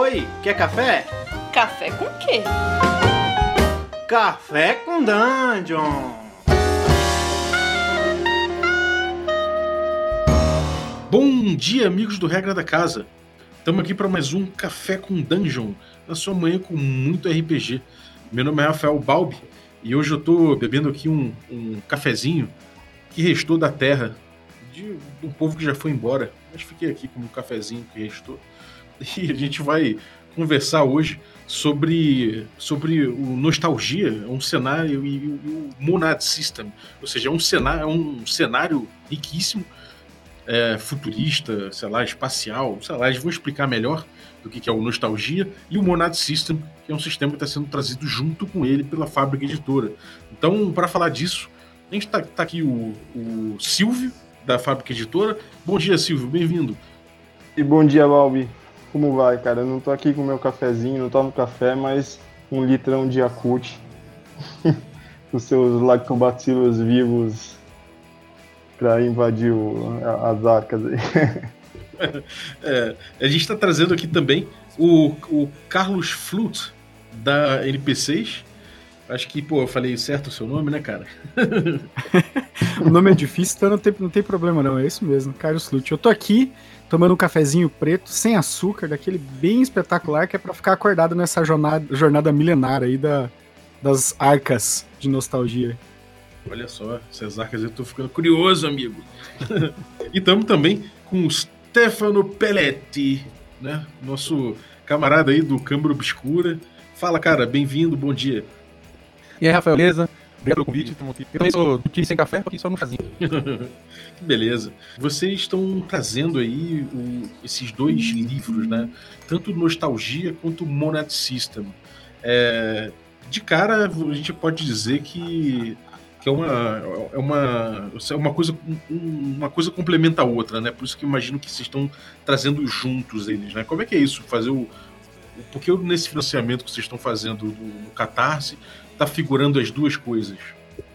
Oi, quer café? Café com quê? Café com Dungeon! Bom dia, amigos do Regra da Casa. Estamos aqui para mais um Café com Dungeon, na sua manhã com muito RPG. Meu nome é Rafael Balbi e hoje eu estou bebendo aqui um, um cafezinho que restou da terra de um povo que já foi embora, mas fiquei aqui com um cafezinho que restou. E a gente vai conversar hoje sobre, sobre o nostalgia, um cenário e, o Monad System, ou seja, é um cenário, é um cenário riquíssimo, é, futurista, sei lá, espacial, sei lá, eles vão explicar melhor do que é o nostalgia e o Monad System, que é um sistema que está sendo trazido junto com ele pela fábrica editora. Então, para falar disso, a gente está tá aqui o, o Silvio da fábrica editora. Bom dia, Silvio, bem-vindo. E bom dia, Balbi. Como vai, cara? Eu não tô aqui com meu cafezinho, não tomo café, mas um litrão de Yakult. Os seus lactobacilos vivos para invadir o, as arcas aí. é, a gente está trazendo aqui também o, o Carlos Flut, da NP6. Acho que, pô, eu falei certo o seu nome, né, cara? o nome é difícil, então não tem, não tem problema, não. É isso mesmo, Carlos Flut. Eu tô aqui tomando um cafezinho preto, sem açúcar, daquele bem espetacular, que é para ficar acordado nessa jornada, jornada milenar aí da, das arcas de nostalgia. Olha só, essas arcas eu tô ficando curioso, amigo. e estamos também com o Stefano Pelletti, né? Nosso camarada aí do Câmara Obscura. Fala, cara, bem-vindo, bom dia. E aí, Rafael, beleza? Obrigado pelo convite. Eu também sou time sem café, aqui só no chazinho. Beleza. Vocês estão trazendo aí o, esses dois livros, né? Tanto Nostalgia quanto Monad System. É, de cara, a gente pode dizer que, que é uma, é uma, é uma, coisa, uma coisa complementa a outra, né? Por isso que imagino que vocês estão trazendo juntos eles, né? Como é que é isso? Fazer o. Porque nesse financiamento que vocês estão fazendo no Catarse, tá figurando as duas coisas?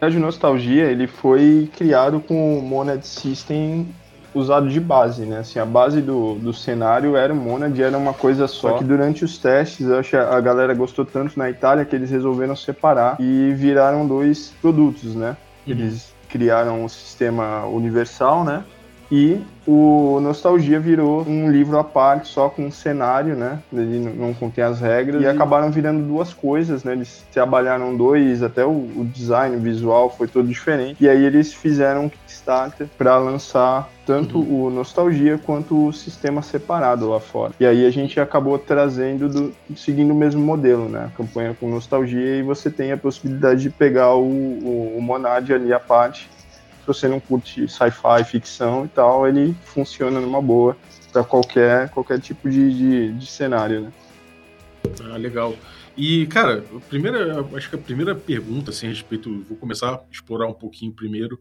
de nostalgia ele foi criado com o Monad System usado de base, né? Assim, a base do, do cenário era o Monad, era uma coisa só. Só que durante os testes, eu acho que a galera gostou tanto na Itália que eles resolveram separar e viraram dois produtos, né? Uhum. Eles criaram um sistema universal, né? E o Nostalgia virou um livro à parte, só com um cenário, né? Ele não contém as regras. E acabaram virando duas coisas, né? Eles trabalharam dois, até o, o design visual foi todo diferente. E aí eles fizeram um Kickstarter para lançar tanto uhum. o Nostalgia quanto o sistema separado lá fora. E aí a gente acabou trazendo, do, seguindo o mesmo modelo, né? A campanha com Nostalgia e você tem a possibilidade de pegar o, o, o Monad ali à parte se você não curte sci-fi, ficção e tal, ele funciona numa boa para qualquer, qualquer tipo de, de, de, cenário, né? Ah, legal. E, cara, a primeira, acho que a primeira pergunta, assim, a respeito, vou começar a explorar um pouquinho primeiro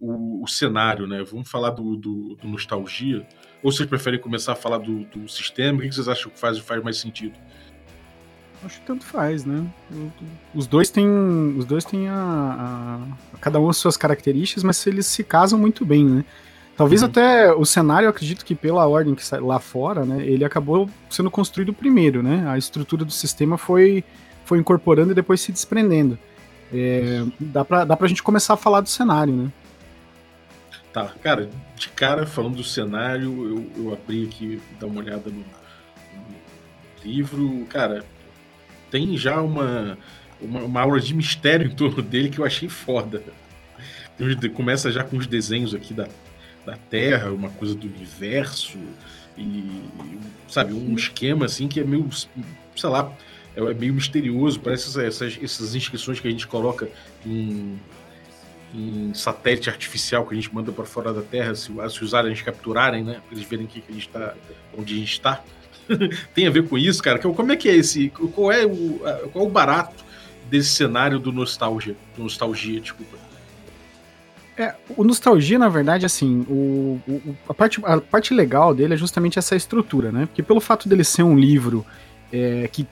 o, o cenário, né? Vamos falar do, do, do, nostalgia. Ou vocês preferem começar a falar do, do sistema? O que vocês acham que faz, faz mais sentido? Acho que tanto faz, né? Os dois têm, os dois têm a, a, cada um as suas características, mas eles se casam muito bem, né? Talvez uhum. até o cenário, eu acredito que pela ordem que sai lá fora, né, ele acabou sendo construído primeiro, né? A estrutura do sistema foi, foi incorporando e depois se desprendendo. É, dá, pra, dá pra gente começar a falar do cenário, né? Tá, cara, de cara, falando do cenário, eu, eu abri aqui, dar uma olhada no, no livro, cara, tem já uma, uma, uma, aura de mistério em torno dele que eu achei foda. Começa já com os desenhos aqui da, da Terra, uma coisa do universo, e sabe, um esquema assim que é meio, sei lá, é, é meio misterioso. Parece essas, essas inscrições que a gente coloca em, em satélite artificial que a gente manda para fora da Terra, se, se os aliens capturarem, né? Para eles verem que a gente tá, onde a gente está. tem a ver com isso, cara? Como é que é esse. Qual é o, qual é o barato desse cenário do nostalgia? Do nostalgia, desculpa. É, o nostalgia, na verdade, assim, o, o, a, parte, a parte legal dele é justamente essa estrutura, né? Porque pelo fato dele ser um livro é, que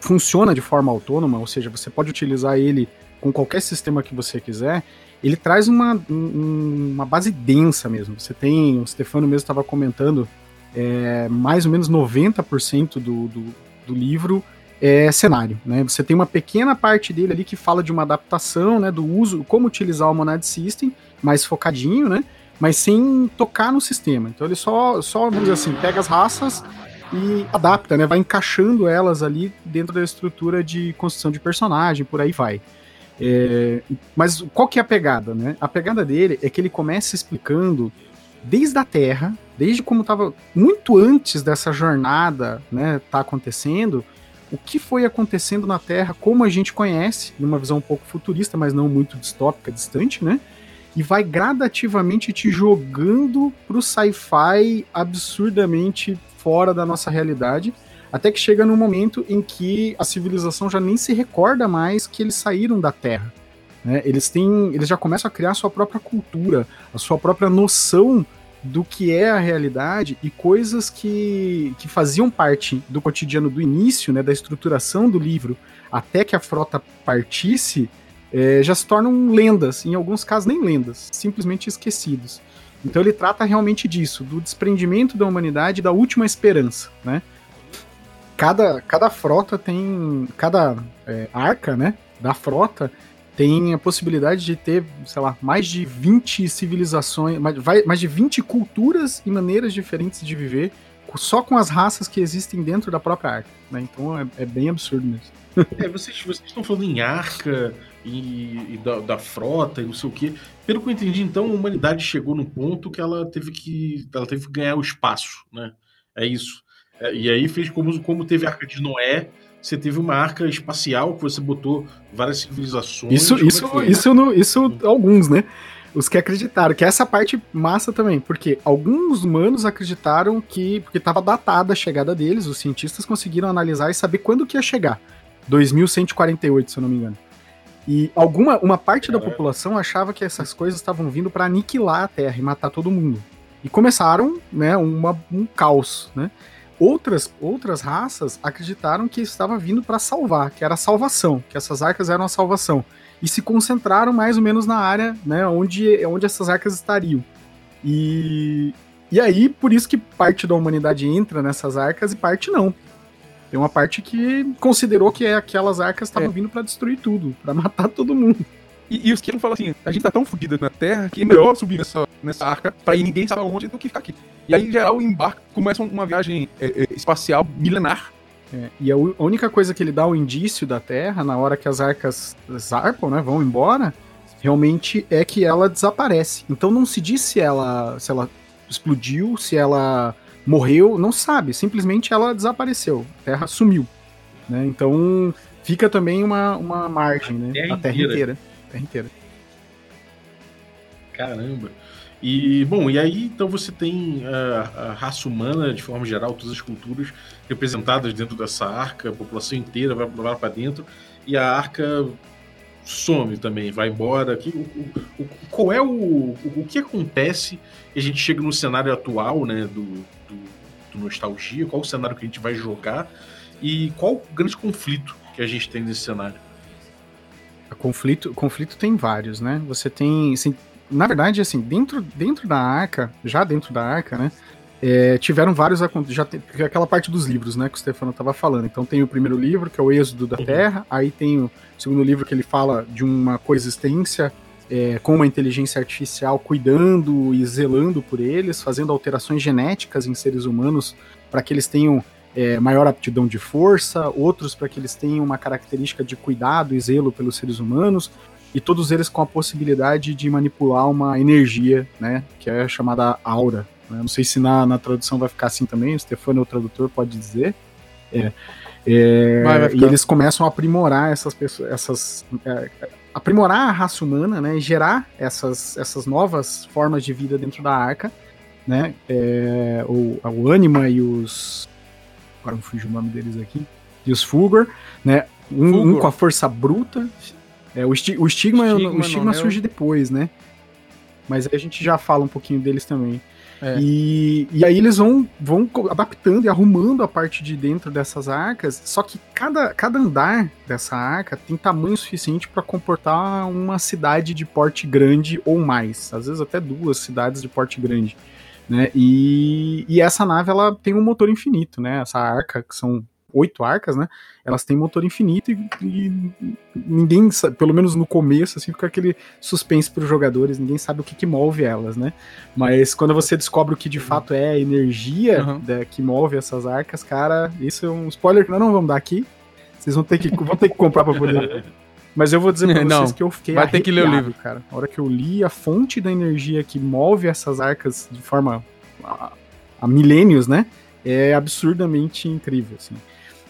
funciona de forma autônoma, ou seja, você pode utilizar ele com qualquer sistema que você quiser, ele traz uma, uma base densa mesmo. Você tem, o Stefano mesmo estava comentando é, mais ou menos 90% do, do, do livro é cenário, né? Você tem uma pequena parte dele ali que fala de uma adaptação, né, do uso, como utilizar o Monad System, mais focadinho, né? Mas sem tocar no sistema. Então ele só, só vamos dizer assim, pega as raças e adapta, né? Vai encaixando elas ali dentro da estrutura de construção de personagem, por aí vai. É, mas qual que é a pegada, né? A pegada dele é que ele começa explicando desde a Terra, desde como estava muito antes dessa jornada, né, tá acontecendo, o que foi acontecendo na Terra, como a gente conhece, numa visão um pouco futurista, mas não muito distópica, distante, né? E vai gradativamente te jogando pro sci-fi absurdamente fora da nossa realidade, até que chega no momento em que a civilização já nem se recorda mais que eles saíram da Terra. Né? Eles têm, eles já começam a criar a sua própria cultura, a sua própria noção do que é a realidade e coisas que, que faziam parte do cotidiano do início, né, da estruturação do livro, até que a frota partisse, é, já se tornam lendas, em alguns casos nem lendas, simplesmente esquecidos. Então ele trata realmente disso, do desprendimento da humanidade da última esperança, né? Cada, cada frota tem, cada é, arca, né, da frota tem a possibilidade de ter, sei lá, mais de 20 civilizações, mais, mais de 20 culturas e maneiras diferentes de viver, só com as raças que existem dentro da própria arca. Né? Então é, é, bem absurdo mesmo. É, vocês, vocês estão falando em arca e, e da, da, frota e não sei o quê. Pelo que eu entendi, então, a humanidade chegou num ponto que ela teve que, ela teve que ganhar o espaço, né? É isso. É, e aí fez como, como teve a arca de Noé, você teve uma arca espacial que você botou várias civilizações. Isso, é isso, isso, no, isso alguns, né? Os que acreditaram, que essa parte massa também, porque alguns humanos acreditaram que, porque estava datada a chegada deles, os cientistas conseguiram analisar e saber quando que ia chegar. 2148, se eu não me engano. E alguma uma parte da população achava que essas coisas estavam vindo para aniquilar a Terra e matar todo mundo. E começaram, né, uma, um caos, né? Outras, outras raças acreditaram que estava vindo para salvar, que era a salvação, que essas arcas eram a salvação. E se concentraram mais ou menos na área né, onde, onde essas arcas estariam. E, e aí, por isso que parte da humanidade entra nessas arcas e parte não. Tem uma parte que considerou que aquelas arcas estavam é. vindo para destruir tudo, para matar todo mundo. E, e os que falam assim: a gente tá tão fodido na Terra que é melhor subir nessa, nessa arca pra ir ninguém sabe onde do que ficar aqui. E aí, em geral, embarca, começa uma viagem é, é, espacial milenar. É, e a, única coisa que ele dá o indício da Terra, na hora que as arcas zarpam, né, vão embora, realmente é que ela desaparece. Então não se diz se ela, se ela explodiu, se ela morreu, não sabe. Simplesmente ela desapareceu. A Terra sumiu. Né? Então fica também uma, uma margem, né? A Terra, a terra inteira. inteira terra inteira. Caramba. E, bom, e aí então você tem a, a, raça humana, de forma geral, todas as culturas representadas dentro dessa arca, a população inteira vai, vai para dentro, e a arca some também, vai embora. Que, o, o, qual é o, o, que acontece a gente chega no cenário atual, né, do, do, do Nostalgia, qual o cenário que a gente vai jogar e qual o grande conflito que a gente tem nesse cenário? Conflito, conflito tem vários, né? Você tem, assim, na verdade, assim, dentro, dentro da arca, já dentro da arca, né? É, tiveram vários já tem, aquela parte dos livros, né, que o Stefano estava falando. Então tem o primeiro livro que é o Êxodo da. Terra, aí tem o segundo livro que ele fala de uma coexistência é, com uma inteligência artificial cuidando e zelando por eles, fazendo alterações genéticas em seres humanos para que eles tenham é, maior aptidão de força, outros para que eles tenham uma característica de cuidado e zelo pelos seres humanos, e todos eles com a possibilidade de manipular uma energia, né, que é chamada aura. Né? Não sei se na, na tradução vai ficar assim também, o Stefano, o tradutor, pode dizer. É, é, vai, vai e eles começam a aprimorar essas pessoas, essas, é, aprimorar a raça humana, né, e gerar essas, essas novas formas de vida dentro da arca, né, é, o, o Anima e os agora me fugiu o nome deles aqui, e os Fulgor, né? Um, um, com a força bruta. É, o, esti o estigma, estigma, o estigma é surge depois, né? Mas aí a gente já fala um pouquinho deles também. É. E, e aí eles vão, vão adaptando e arrumando a parte de dentro dessas arcas, só que cada, cada andar dessa arca tem tamanho suficiente para comportar uma cidade de porte grande ou mais, às vezes até duas cidades de porte grande né? E, e essa nave ela tem um motor infinito, né? Essa arca que são oito arcas, né? Elas têm motor infinito e, e ninguém, pelo menos no começo, assim, fica aquele suspense para os jogadores, ninguém sabe o que, que, move elas, né? Mas quando você descobre o que de fato é a energia uhum. da, que move essas arcas, cara, isso é um spoiler que nós não vamos dar aqui. Vocês vão ter que, vão ter que comprar para poder. Mas eu vou dizer pra vocês não, que eu fiquei vai ter que ler o livro, cara. A hora que eu li a fonte da energia que move essas arcas de forma a, a milênios, né? É absurdamente incrível, assim.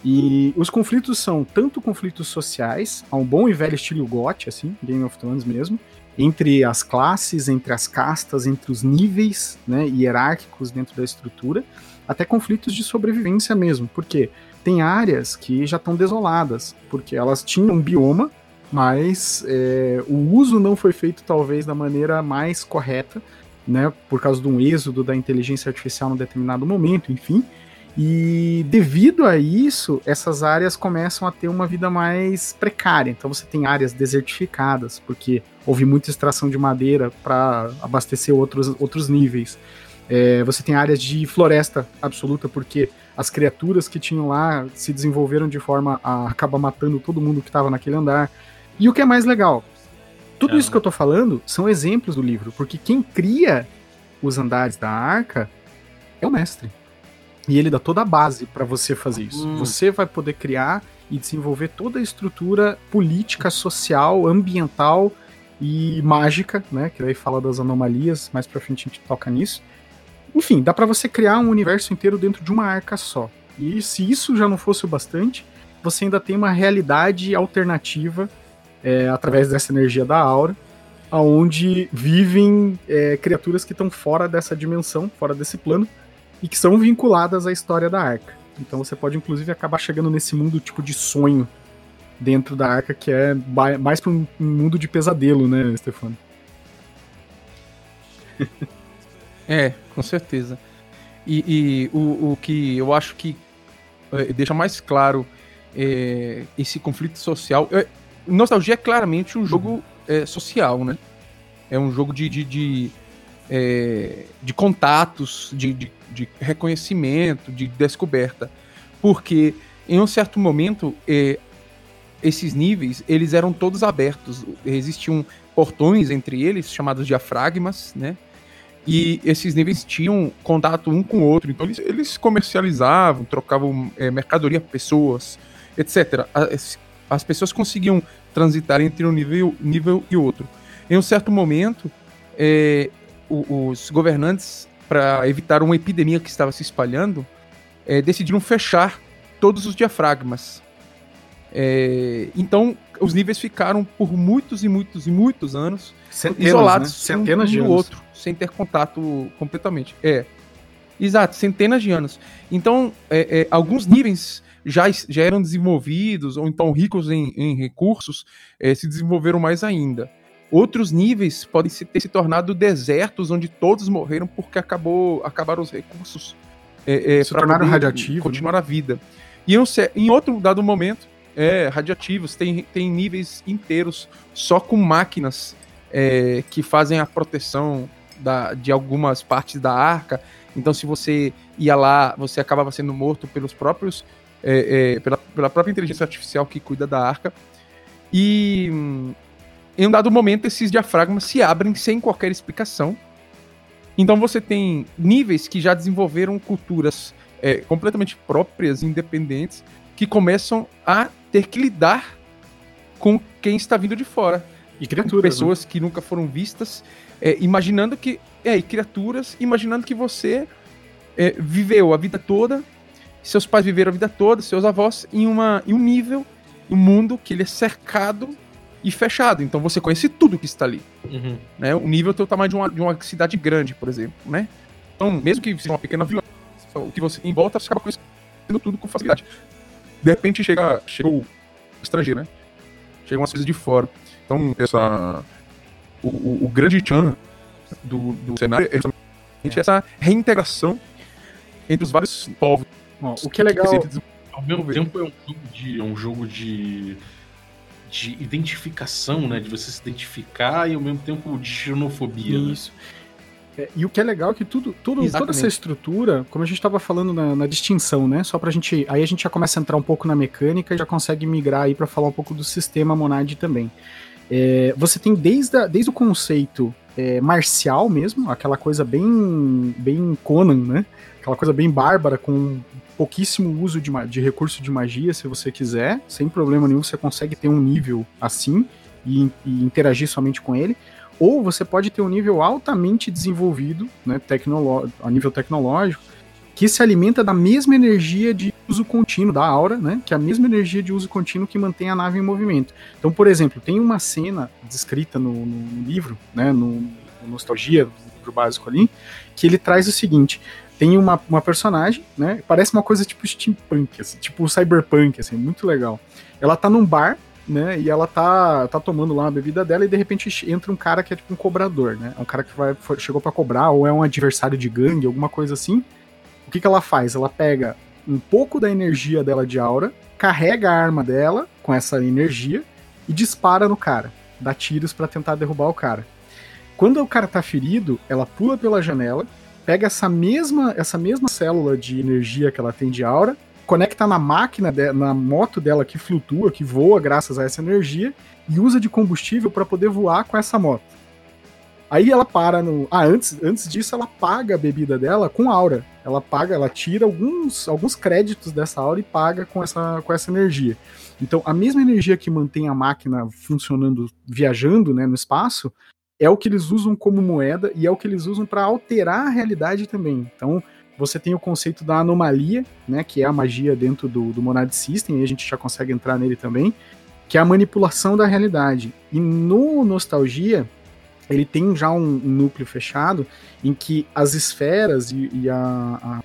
E os conflitos são tanto conflitos sociais, a um bom e velho estilo GOT, assim, Game of Thrones mesmo, entre as classes, entre as castas, entre os níveis né, hierárquicos dentro da estrutura, até conflitos de sobrevivência mesmo, porque tem áreas que já estão desoladas, porque elas tinham um bioma, mas é, o uso não foi feito talvez da maneira mais correta, né, por causa de um êxodo da inteligência artificial num determinado momento, enfim. E devido a isso, essas áreas começam a ter uma vida mais precária. Então você tem áreas desertificadas, porque houve muita extração de madeira para abastecer outros, outros níveis. É, você tem áreas de floresta absoluta, porque as criaturas que tinham lá se desenvolveram de forma a acabar matando todo mundo que estava naquele andar. E o que é mais legal, tudo é. isso que eu tô falando são exemplos do livro, porque quem cria os andares da arca é o mestre. E ele dá toda a base para você fazer isso. Hum. Você vai poder criar e desenvolver toda a estrutura política, social, ambiental e mágica, né? Que daí fala das anomalias, mais pra frente a gente toca nisso. Enfim, dá para você criar um universo inteiro dentro de uma arca só. E se isso já não fosse o bastante, você ainda tem uma realidade alternativa é, através dessa energia da aura, aonde vivem é, criaturas que estão fora dessa dimensão, fora desse plano, e que são vinculadas à história da arca. Então você pode inclusive acabar chegando nesse mundo tipo de sonho dentro da arca, que é mais para um mundo de pesadelo, né, Stefano? é, com certeza. E, e o, o, que eu acho que é, deixa mais claro é, esse conflito social. É, Nostalgia é claramente um jogo é, social, né? É um jogo de, de, de, é, de contatos, de, de, de, reconhecimento, de descoberta. Porque em um certo momento, é, esses níveis, eles eram todos abertos. Existiam portões entre eles, chamados diafragmas, né? E esses níveis tinham contato um com o outro. Então eles, eles comercializavam, trocavam é, mercadoria, pessoas, etc as pessoas conseguiam transitar entre um nível, nível e outro. Em um certo momento, é, os governantes, para evitar uma epidemia que estava se espalhando, é, decidiram fechar todos os diafragmas. É, então, os níveis ficaram por muitos e muitos e muitos anos Centenas, isolados né? centenas um de do anos. outro, sem ter contato completamente. É, exato, centenas de anos. Então, é, é, alguns níveis já, já eram desenvolvidos, ou então ricos em, em recursos, é, se desenvolveram mais ainda. Outros níveis podem se, ter se tornado desertos, onde todos morreram porque acabou, acabaram os recursos é, é, se tornaram radiativos. Continuar né? a vida. E em, em outro dado momento, é, radiativos, tem, tem níveis inteiros só com máquinas é, que fazem a proteção da, de algumas partes da arca. Então, se você ia lá, você acabava sendo morto pelos próprios é, é, pela, pela própria inteligência artificial que cuida da arca. E em um dado momento, esses diafragmas se abrem sem qualquer explicação. Então você tem níveis que já desenvolveram culturas é, completamente próprias, independentes, que começam a ter que lidar com quem está vindo de fora. E criaturas. Pessoas né? que nunca foram vistas, é, imaginando que. É, e criaturas, imaginando que você é, viveu a vida toda seus pais viveram a vida toda, seus avós, em, uma, em um nível, um mundo que ele é cercado e fechado. Então você conhece tudo que está ali. Uhum. Né? O nível tem o tamanho de uma, de uma cidade grande, por exemplo. Né? Então, mesmo que seja uma pequena vila, o que você tem em volta, você acaba conhecendo tudo com facilidade. De repente chega, chega o estrangeiro, né? Chegam umas coisas de fora. Então, essa. O, o, o grande chan do, do cenário é exatamente essa reintegração entre os vários povos o que é legal. Ao mesmo tempo é um jogo de. É um jogo de, de identificação, né? De você se identificar e ao mesmo tempo de xenofobia. Né? Isso. Né? É, e o que é legal é que tudo, tudo toda essa estrutura, como a gente estava falando na, na, distinção, né? Só pra gente. Aí a gente já começa a entrar um pouco na mecânica e já consegue migrar aí para falar um pouco do sistema Monad também. É, você tem desde, a, desde o conceito é, marcial mesmo, aquela coisa bem, bem Conan, né? Aquela coisa bem bárbara, com pouquíssimo uso de, de recurso de magia, se você quiser, sem problema nenhum, você consegue ter um nível assim e, e interagir somente com ele. Ou você pode ter um nível altamente desenvolvido, né, a nível tecnológico, que se alimenta da mesma energia de uso contínuo da aura, né? Que é a mesma energia de uso contínuo que mantém a nave em movimento. Então, por exemplo, tem uma cena descrita no, no livro, né? No, no Nostalgia, no livro básico ali, que ele traz o seguinte: tem uma, uma personagem, né? Parece uma coisa tipo steampunk, assim, tipo cyberpunk, assim, muito legal. Ela tá num bar né? E ela tá, tá tomando lá a bebida dela e de repente entra um cara que é tipo um cobrador, né? É um cara que vai, chegou para cobrar ou é um adversário de gangue, alguma coisa assim. O que, que ela faz? Ela pega um pouco da energia dela de aura, carrega a arma dela com essa energia e dispara no cara. Dá tiros para tentar derrubar o cara. Quando o cara tá ferido, ela pula pela janela, pega essa mesma, essa mesma célula de energia que ela tem de aura conecta na máquina, de, na moto dela que flutua, que voa graças a essa energia, e usa de combustível para poder voar com essa moto. Aí ela para no. Ah, antes, antes disso, ela paga a bebida dela com aura. Ela paga, ela tira alguns, alguns créditos dessa aura e paga com essa, com essa energia. Então, a mesma energia que mantém a máquina funcionando, viajando né, no espaço, é o que eles usam como moeda e é o que eles usam para alterar a realidade também. Então, você tem o conceito da anomalia, né, que é a magia dentro do, do Monad System, e a gente já consegue entrar nele também, que é a manipulação da realidade. E no Nostalgia, ele tem já um, um núcleo fechado em que as esferas e, e a, a,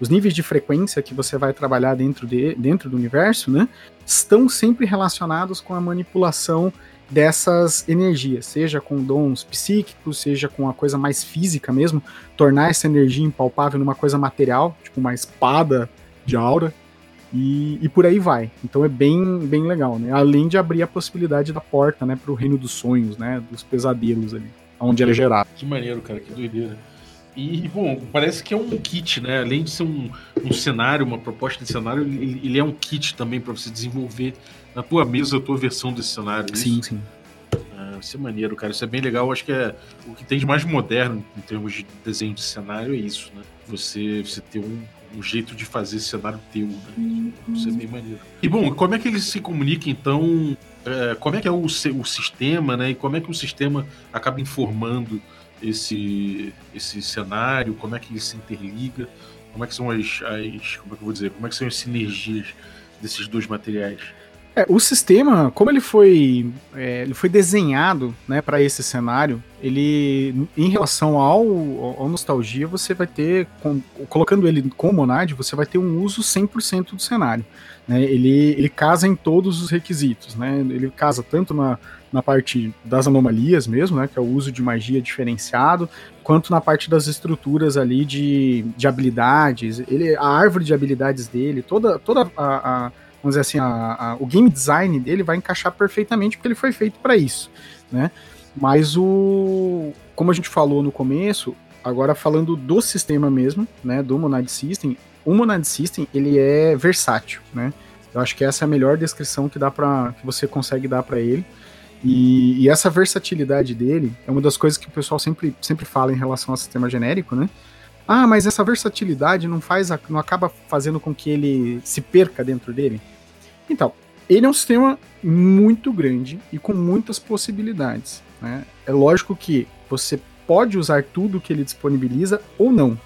os níveis de frequência que você vai trabalhar dentro, de, dentro do universo, né, estão sempre relacionados com a manipulação dessas energias, seja com dons psíquicos, seja com a coisa mais física mesmo, tornar essa energia impalpável numa coisa material, tipo uma espada de aura, e, e por aí vai. Então é bem, bem legal, né? Além de abrir a possibilidade da porta, né, para o reino dos sonhos, né, dos pesadelos ali, onde ela é gerada. Que maneiro, cara, que doideira. E, bom, parece que é um kit, né? Além de ser um, um cenário, uma proposta de cenário, ele, ele é um kit também para você desenvolver na tua mesa a tua versão desse cenário. É sim, isso? sim. Ah, isso é maneiro, cara. Isso é bem legal. Eu acho que é o que tem de mais moderno em termos de desenho de cenário é isso, né? Você, você ter um, um jeito de fazer esse cenário teu, né? Isso é bem maneiro. E bom, como é que ele se comunica então? É, como é que é o, o sistema, né? E como é que o sistema acaba informando esse, esse cenário? Como é que ele se interliga? Como é que são as, as como é que eu vou dizer? Como é que são as sinergias desses dois materiais? É, o sistema, como ele foi, é, ele foi desenhado né, para esse cenário, ele, em relação ao, ao, Nostalgia, você vai ter, com, colocando ele com Monad, você vai ter um uso 100% do cenário. Né? Ele, ele casa em todos os requisitos. Né? Ele casa tanto na, na parte das anomalias mesmo, né, que é o uso de magia diferenciado, quanto na parte das estruturas ali de, de habilidades. Ele, a árvore de habilidades dele, toda, toda a, a vamos dizer assim, a, a, o game design dele vai encaixar perfeitamente porque ele foi feito para isso, né? Mas o, como a gente falou no começo, agora falando do sistema mesmo, né, do Monad System, o Monad System ele é versátil, né? Eu acho que essa é a melhor descrição que dá para que você consegue dar para ele. E, e, essa versatilidade dele é uma das coisas que o pessoal sempre, sempre fala em relação ao sistema genérico, né? Ah, mas essa versatilidade não faz, não acaba fazendo com que ele se perca dentro dele. Então, ele é um sistema muito grande e com muitas possibilidades. Né? É lógico que você pode usar tudo que ele disponibiliza ou não.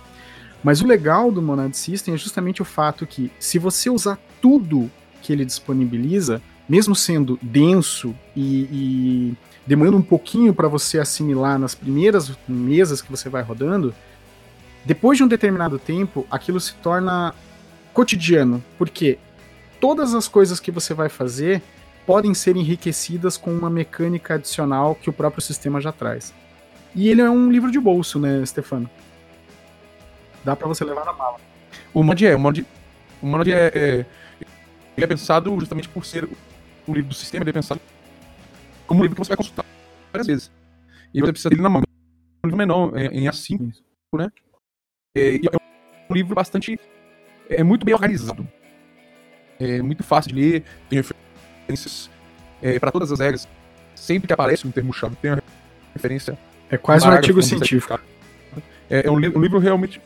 Mas o legal do Monad System é justamente o fato que, se você usar tudo que ele disponibiliza, mesmo sendo denso e, e demorando um pouquinho para você assimilar nas primeiras mesas que você vai rodando, depois de um determinado tempo, aquilo se torna cotidiano. Porque todas as coisas que você vai fazer podem ser enriquecidas com uma mecânica adicional que o próprio sistema já traz. E ele é um livro de bolso, né, Stefano? Dá para você levar na mala. O mod é, o mod, o mod é, é, ele é pensado justamente por ser um livro do sistema, ele é pensado como um livro que você vai consultar várias vezes. E você precisa dele na mão. É um livro menor, em A5, né? É, é um livro bastante. É muito bem organizado. É muito fácil de ler, tem referências é, para todas as regras. Sempre que aparece um termo-chave, tem uma referência. É quase um artigo científico. É, é um, li um, livro realmente.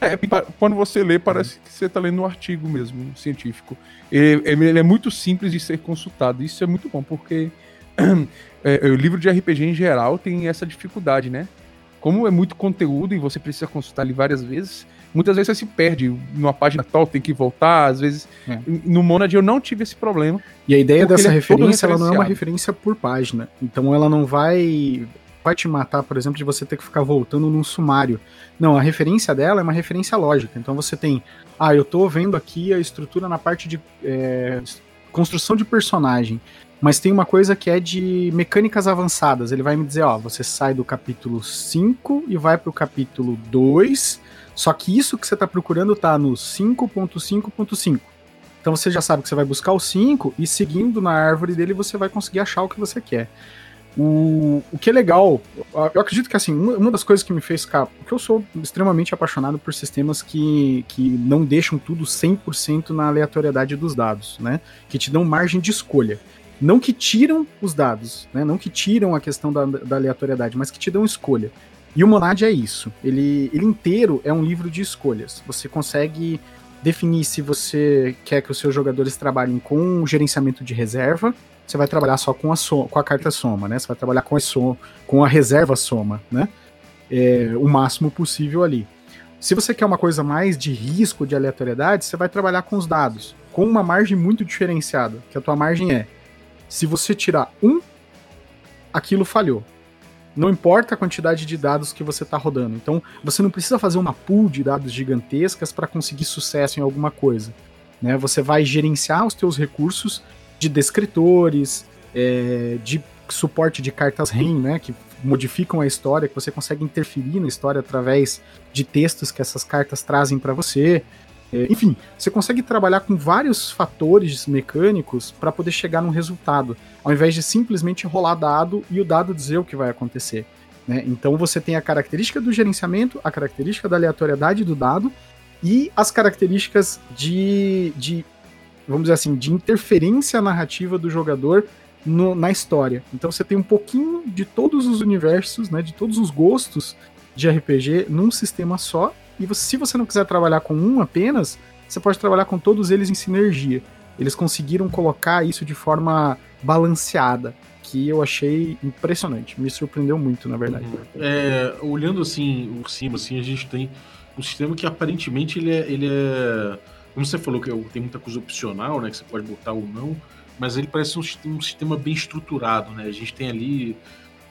É, quando você lê, parece que você está lendo um artigo mesmo, científico. Ele, ele, é muito simples de ser consultado. Isso é muito bom, porque é, o livro de RPG em geral tem essa dificuldade, né? Como é muito conteúdo e você precisa consultar ele várias vezes, muitas vezes você se perde numa página tal, tem que voltar, às vezes. É. No Monad eu não tive esse problema. E a ideia dessa é referência, ela não é uma referência por página. Então ela não vai vai te matar, por exemplo, de você ter que ficar voltando num sumário. Não, a referência dela é uma referência lógica. Então você tem, ah, eu tô vendo aqui a estrutura na parte de é, construção de personagem, mas tem uma coisa que é de mecânicas avançadas. Ele vai me dizer, ó, você sai do capítulo 5 e vai pro capítulo 2, só que isso que você tá procurando tá no 5.5.5. Então você já sabe que você vai buscar o 5 e seguindo na árvore dele você vai conseguir achar o que você quer. O, o que é legal, eu acredito que assim, uma, das coisas que me fez ficar. Porque eu sou extremamente apaixonado por sistemas que, que não deixam tudo 100% na aleatoriedade dos dados, né? Que te dão margem de escolha. Não que tiram os dados, né? Não que tiram a questão da, da aleatoriedade, mas que te dão escolha. E o Monad é isso. Ele, ele inteiro é um livro de escolhas. Você consegue definir se você quer que os seus jogadores trabalhem com gerenciamento de reserva, você vai trabalhar só com a, com a carta soma, né? Você vai trabalhar com a, com a reserva soma, né? É, o máximo possível ali. Se você quer uma coisa mais de risco, de aleatoriedade, você vai trabalhar com os dados, com uma margem muito diferenciada, que a tua margem é, se você tirar um, aquilo falhou. Não importa a quantidade de dados que você está rodando. Então, você não precisa fazer uma pool de dados gigantescas para conseguir sucesso em alguma coisa. Né? Você vai gerenciar os teus recursos de descritores, é, de suporte de cartas REM, né, que modificam a história, que você consegue interferir na história através de textos que essas cartas trazem para você. É, enfim, você consegue trabalhar com vários fatores mecânicos para poder chegar num resultado, ao invés de simplesmente rolar dado e o dado dizer o que vai acontecer. Né? Então você tem a característica do gerenciamento, a característica da aleatoriedade do dado e as características de, de vamos dizer assim, de interferência narrativa do jogador no, na história. Então você tem um pouquinho de todos os universos, né, de todos os gostos de RPG num sistema só. E você, se você não quiser trabalhar com um apenas, você pode trabalhar com todos eles em sinergia. Eles conseguiram colocar isso de forma balanceada, que eu achei impressionante. Me surpreendeu muito, na verdade. É, olhando assim por cima, assim, a gente tem um sistema que aparentemente ele é, ele é como você falou que é tem muita coisa opcional, né? Que você pode botar ou não, mas ele parece um, um sistema bem estruturado, né? A gente tem ali.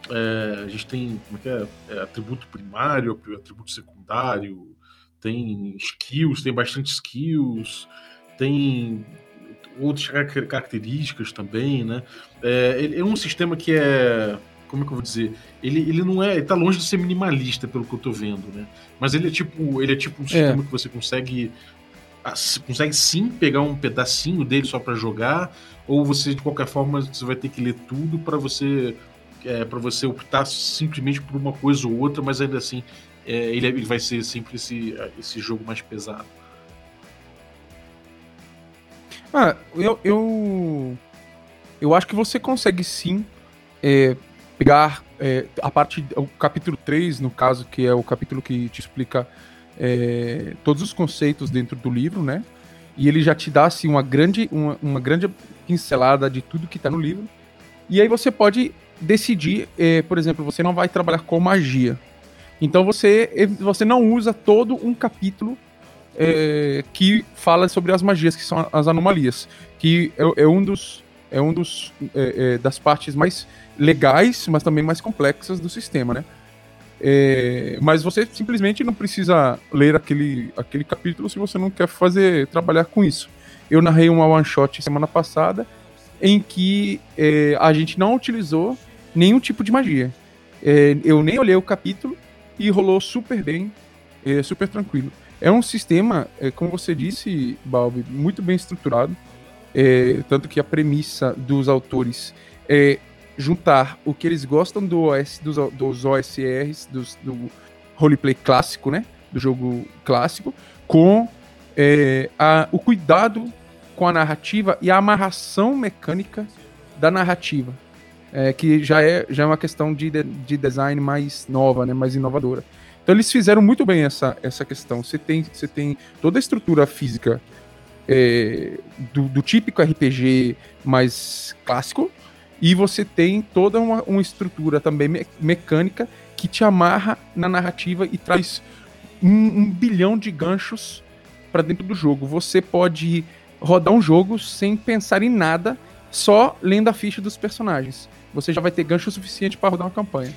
É, a gente tem como é que é? é? atributo primário, atributo secundário, tem skills, tem bastante skills, tem outras características também, né? É, é um sistema que é como é que eu vou dizer? Ele, ele não é. Ele tá longe de ser minimalista, pelo que eu tô vendo, né? Mas ele é tipo. Ele é tipo um é. sistema é. que você consegue consegue sim pegar um pedacinho dele só para jogar, ou você de qualquer forma você vai ter que ler tudo para você é, para você optar simplesmente por uma coisa ou outra, mas ainda assim é, ele, ele, vai ser sempre esse, esse jogo mais pesado. Ah, eu, eu, eu acho que você consegue sim é, pegar é, a parte, o capítulo 3, no caso, que é o capítulo que te explica é, todos os conceitos dentro do livro, né? E ele já te dá assim, uma, grande, uma, uma grande pincelada de tudo que está no livro. E aí você pode decidir, é, por exemplo, você não vai trabalhar com magia. Então você, você não usa todo um capítulo é, que fala sobre as magias, que são as anomalias. Que é, é um dos, é um dos é, é, das partes mais legais, mas também mais complexas do sistema, né? É, mas você simplesmente não precisa ler aquele, aquele capítulo se você não quer fazer trabalhar com isso. Eu narrei uma one shot semana passada em que é, a gente não utilizou nenhum tipo de magia. Eu nem olhei o capítulo e rolou super bem, é, super tranquilo. É um sistema, é, como você disse, Balbi, muito bem estruturado. É, tanto que a premissa dos autores é juntar o que eles gostam do OS, dos, dos OSRs, dos, do roleplay clássico, né? Do jogo clássico, com é, a, o cuidado com a narrativa e a amarração mecânica da narrativa. É, que já é, já é uma questão de, de design mais nova, né, mais inovadora. Então eles fizeram muito bem essa, essa questão. Você tem, você tem toda a estrutura física é, do, do, típico RPG mais clássico, e você tem toda uma, uma estrutura também me mecânica que te amarra na narrativa e traz um, um bilhão de ganchos para dentro do jogo. Você pode rodar um jogo sem pensar em nada, só lendo a ficha dos personagens. Você já vai ter gancho suficiente para rodar uma campanha.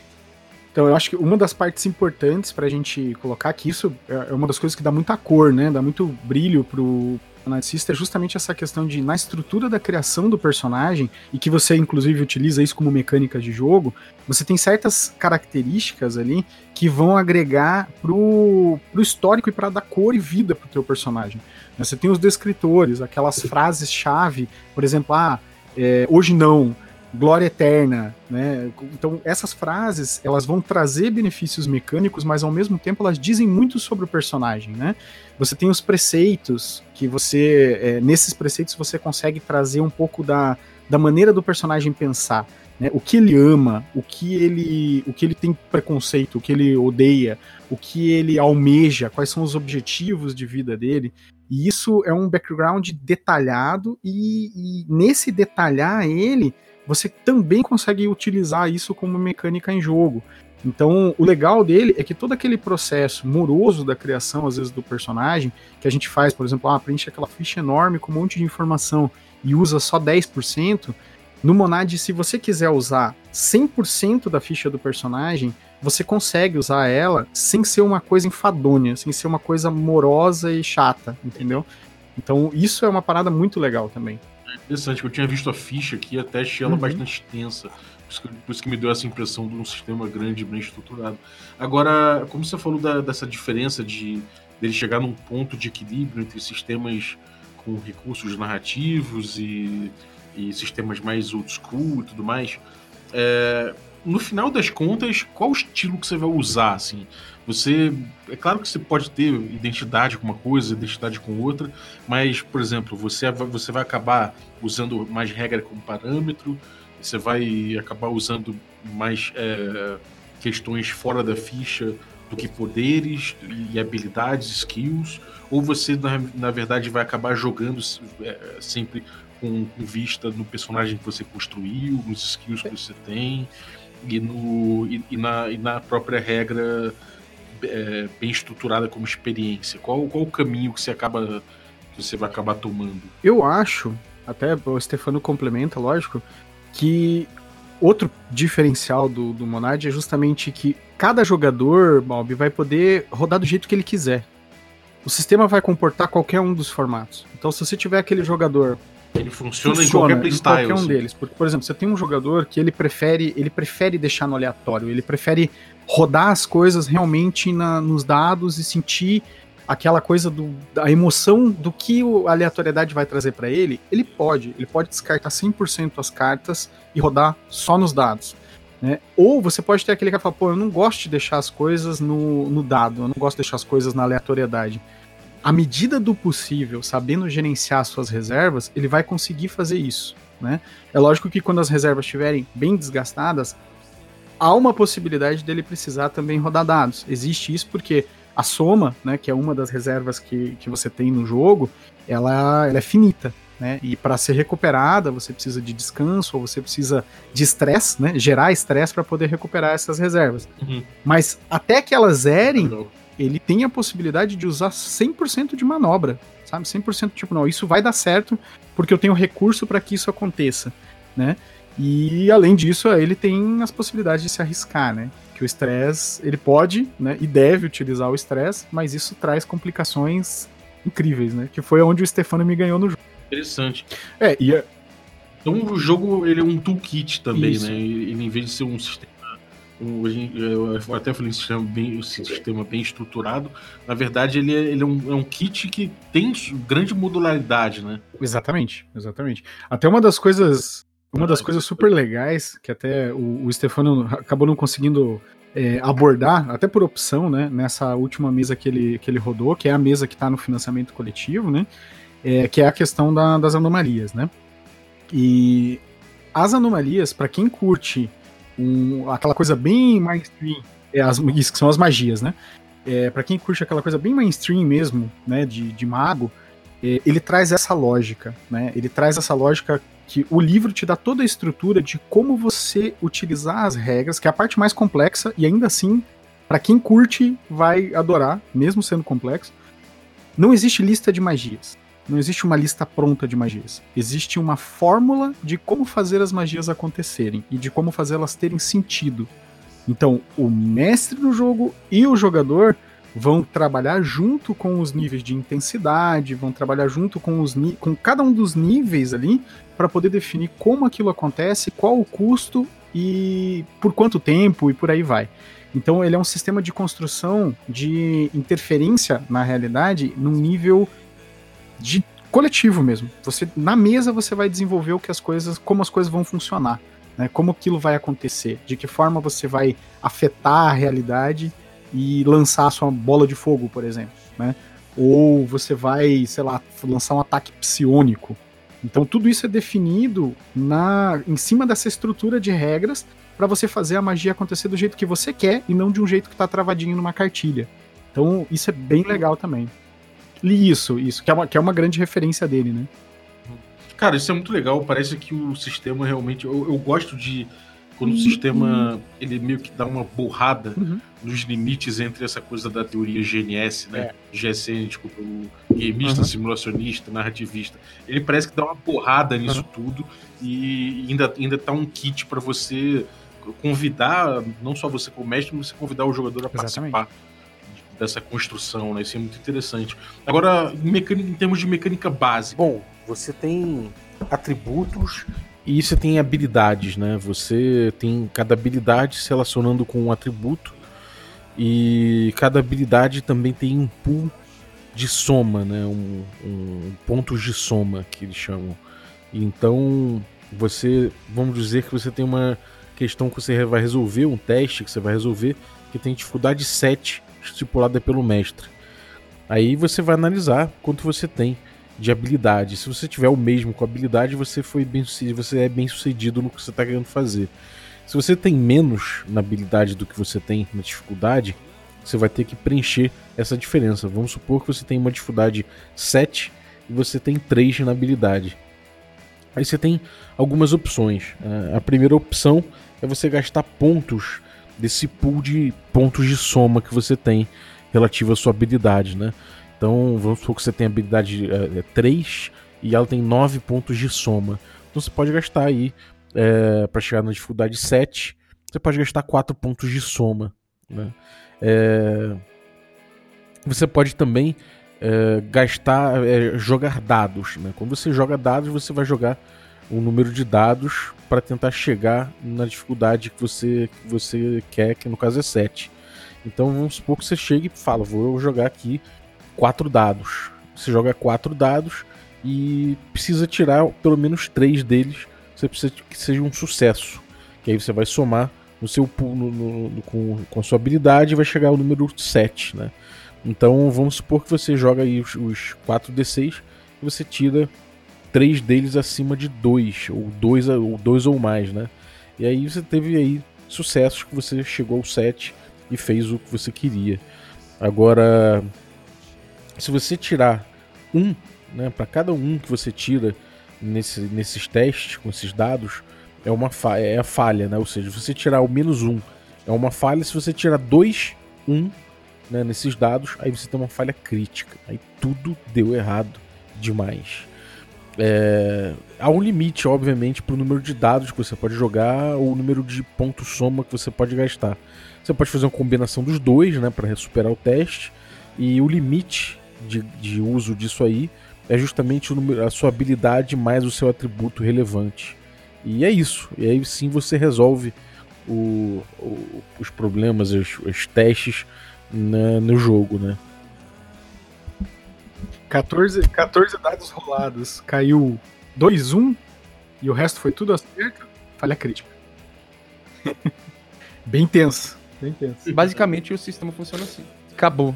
Então eu acho que uma das partes importantes pra gente colocar que isso é uma das coisas que dá muita cor, né? Dá muito brilho pro narcisista é justamente essa questão de na estrutura da criação do personagem e que você inclusive utiliza isso como mecânica de jogo, você tem certas características ali que vão agregar pro, pro histórico e para dar cor e vida pro teu personagem. Você tem os descritores, aquelas frases-chave, por exemplo, ah, é, hoje não, glória eterna, né? Então essas frases elas vão trazer benefícios mecânicos, mas ao mesmo tempo elas dizem muito sobre o personagem, né? Você tem os preceitos que você é, nesses preceitos você consegue trazer um pouco da, da maneira do personagem pensar, né? O que ele ama, o que ele o que ele tem preconceito, o que ele odeia, o que ele almeja, quais são os objetivos de vida dele. E isso é um background detalhado e, e nesse detalhar ele você também consegue utilizar isso como mecânica em jogo. Então, o legal dele é que todo aquele processo moroso da criação, às vezes, do personagem, que a gente faz, por exemplo, ah, preenche aquela ficha enorme com um monte de informação e usa só 10%, no Monad, se você quiser usar 100% da ficha do personagem, você consegue usar ela sem ser uma coisa enfadonha, sem ser uma coisa morosa e chata, entendeu? Então, isso é uma parada muito legal também. Interessante, que eu tinha visto a ficha aqui, até achei ela uhum. bastante extensa. Por isso, que, por isso, que, me deu essa impressão de um sistema grande, bem estruturado. Agora, como você falou da, dessa diferença de dele chegar num ponto de equilíbrio entre sistemas com recursos narrativos e, e sistemas mais old school e tudo mais, é, no final das contas, qual o estilo que você vai usar, assim? Você, é claro que você pode ter identidade com uma coisa, identidade com outra, mas, por exemplo, você, você vai acabar usando mais regra como parâmetro, você vai acabar usando mais é, questões fora da ficha do que poderes e habilidades, skills, ou você, na, na verdade, vai acabar jogando é, sempre com, com, vista no personagem que você construiu, nos skills que você tem, e, no, e, e, na, e na própria regra é, bem estruturada como experiência? Qual, qual o caminho que você acaba que você vai acabar tomando? Eu acho, até o Stefano complementa, lógico, que outro diferencial do, do Monad é justamente que cada jogador, Bob, vai poder rodar do jeito que ele quiser. O sistema vai comportar qualquer um dos formatos. Então, se você tiver aquele jogador ele funciona, funciona em qualquer playstyle. Qualquer um assim. deles. Porque, por exemplo, você tem um jogador que ele prefere, ele prefere deixar no aleatório, ele prefere rodar as coisas realmente na, nos dados e sentir aquela coisa do, da emoção do que a aleatoriedade vai trazer para ele, ele pode. Ele pode descartar 100% as cartas e rodar só nos dados. Né? Ou você pode ter aquele que fala, pô, eu não gosto de deixar as coisas no, no dado, eu não gosto de deixar as coisas na aleatoriedade. À medida do possível, sabendo gerenciar suas reservas, ele vai conseguir fazer isso. Né? É lógico que quando as reservas estiverem bem desgastadas, há uma possibilidade dele precisar também rodar dados. Existe isso porque a soma, né, que é uma das reservas que, que você tem no jogo, ela, ela é finita. Né? E para ser recuperada, você precisa de descanso ou você precisa de estresse, né? gerar estresse para poder recuperar essas reservas. Uhum. Mas até que elas zerem, ele tem a possibilidade de usar 100% de manobra, sabe? 100% tipo, não, isso vai dar certo porque eu tenho recurso para que isso aconteça, né? E além disso, ele tem as possibilidades de se arriscar, né? Que o estresse, ele pode, né, e deve utilizar o estresse, mas isso traz complicações incríveis, né? Que foi onde o Stefano me ganhou no jogo. Interessante. É, e então o jogo ele é um toolkit também, isso. né? Ele, em vez de ser um sistema eu até falei um sistema bem, um sistema bem estruturado. Na verdade, ele, é, ele é, um, é um kit que tem grande modularidade, né? Exatamente, exatamente. Até uma das coisas Uma das coisas super legais, que até o, o Stefano acabou não conseguindo é, abordar, até por opção, né, nessa última mesa que ele, que ele rodou, que é a mesa que está no financiamento coletivo, né, é, que é a questão da, das anomalias, né. E as anomalias, para quem curte um, aquela coisa bem mainstream, é as, isso que são as magias, né, é, para quem curte aquela coisa bem mainstream mesmo, né, de, de mago, é, ele traz essa lógica, né, ele traz essa lógica que o livro te dá toda a estrutura de como você utilizar as regras, que é a parte mais complexa, e ainda assim, para quem curte, vai adorar, mesmo sendo complexo. Não existe lista de magias. Não existe uma lista pronta de magias. Existe uma fórmula de como fazer as magias acontecerem e de como fazê-las terem sentido. Então, o mestre do jogo e o jogador vão trabalhar junto com os níveis de intensidade, vão trabalhar junto com, os, com cada um dos níveis ali para poder definir como aquilo acontece, qual o custo e por quanto tempo e por aí vai. Então ele é um sistema de construção de interferência na realidade num nível de coletivo mesmo. Você na mesa você vai desenvolver o que as coisas, como as coisas vão funcionar, né? Como aquilo vai acontecer, de que forma você vai afetar a realidade e lançar a sua bola de fogo, por exemplo, né? Ou você vai, sei lá, lançar um ataque psionico. Então tudo isso é definido na em cima dessa estrutura de regras para você fazer a magia acontecer do jeito que você quer e não de um jeito que tá travadinho numa cartilha. Então isso é bem legal também. Li isso, isso, que é uma, que é uma grande referência dele, né? Cara, isso é muito legal. Parece que o sistema realmente. Eu, eu gosto de quando o sistema ele meio que dá uma borrada uhum. nos limites entre essa coisa da teoria GNS, né? É. GSN, desculpa, o gameista, uhum. simulacionista, narrativista. Ele parece que dá uma borrada nisso uhum. tudo e ainda, ainda tá um kit para você convidar, não só você como mestre, mas você convidar o jogador a Exatamente. participar dessa construção, né? Isso é muito interessante. Agora, em, mecânica, em termos de mecânica básica. Bom, você tem atributos e você tem habilidades, né? Você tem cada habilidade se relacionando com um atributo. E cada habilidade também tem um pool de soma, né? Um, um pontos de soma que eles chamam. Então você, vamos dizer que você tem uma questão que você vai resolver, um teste que você vai resolver, que tem dificuldade 7 estipulada pelo mestre. Aí você vai analisar quanto você tem de habilidade. Se você tiver o mesmo com habilidade, você foi bem sucedido, você é bem sucedido no que você está querendo fazer. Se você tem menos na habilidade do que você tem na dificuldade, você vai ter que preencher essa diferença. Vamos supor que você tem uma dificuldade 7 e você tem 3 na habilidade. Aí você tem algumas opções. É, a primeira opção é você gastar pontos desse pool de pontos de soma que você tem relativo à sua habilidade, né? Então, vamos supor que você tem habilidade é, 3 é, e ela tem 9 pontos de soma. Então você pode gastar aí, é, para chegar na dificuldade 7, você pode gastar 4 pontos de soma. Né? É, você pode também é, gastar, jogar dados. Né? Quando você joga dados, você vai jogar um número de dados para tentar chegar na dificuldade que você, que você quer, que no caso é 7. Então vamos supor que você chegue e fala, vou jogar aqui quatro dados. Você joga quatro dados e precisa tirar pelo menos três deles. Você precisa que seja um sucesso. Que aí você vai somar no seu no, no, no, com, com a sua habilidade e vai chegar ao número 7, né? Então vamos supor que você joga aí os, os 4d6 e você tira três deles acima de 2, ou 2 ou, dois ou mais, né? E aí você teve aí sucessos que você chegou ao 7 e fez o que você queria. Agora, se você tirar um, né, para cada um que você tira nesse, nesses testes, com esses dados, é uma é a falha, né? Ou seja, se você tirar o menos um, é uma falha. Se você tirar dois, um, né, nesses dados, aí você tem uma falha crítica. Aí tudo deu errado demais. É, há um limite, obviamente, para o número de dados que você pode jogar ou o número de pontos soma que você pode gastar. Você pode fazer uma combinação dos dois, né, para superar o teste. E o limite de, de uso disso aí é justamente número, a sua habilidade mais o seu atributo relevante. E é isso. E aí sim você resolve o, o, os problemas, os, os testes né, no jogo, né? 14, 14 dados rolados. Caiu 2-1. e o resto foi tudo acerto, falha crítica. bem tenso. Bem tenso. Basicamente, o sistema funciona assim. Acabou.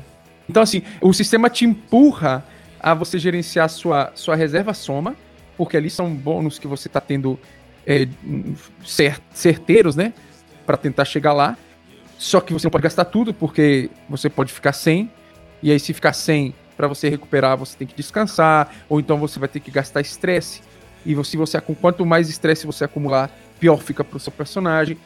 Então, assim, o sistema te empurra a você gerenciar sua, sua reserva soma, porque ali são bônus que você está tendo é, certeiros, né? Para tentar chegar lá. Só que você não pode gastar tudo, porque você pode ficar sem. E aí, se ficar sem, para você recuperar, você tem que descansar. Ou então você vai ter que gastar estresse. E se você, quanto mais estresse você acumular, pior fica para o seu personagem.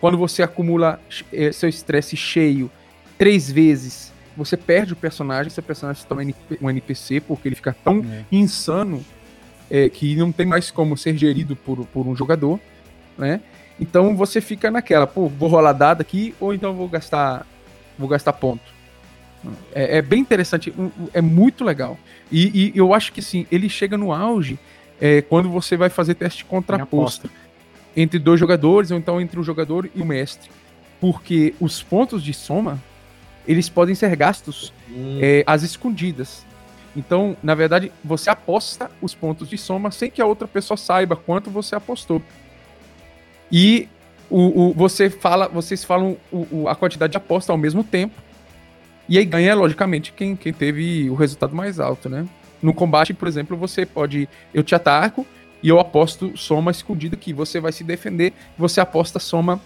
Quando você acumula é, seu estresse cheio três vezes, você perde o personagem. Seu personagem se torna um NPC, porque ele fica tão é. insano é, que não tem mais como ser gerido por, por um jogador, né? Então você fica naquela, pô, vou rolar dado aqui ou então vou gastar vou gastar ponto. É, é bem interessante, é muito legal. E, e, eu acho que sim, ele chega no auge é, quando você vai fazer teste contraposto entre dois jogadores ou então entre o jogador e o mestre, porque os pontos de soma eles podem ser gastos hum. é, às escondidas. Então, na verdade, você aposta os pontos de soma sem que a outra pessoa saiba quanto você apostou. E o, o você fala, vocês falam o, a quantidade de aposta ao mesmo tempo. E aí ganha, logicamente, quem, quem teve o resultado mais alto, né? No combate, por exemplo, você pode. Eu te ataco e eu aposto soma escondida que você vai se defender. Você aposta soma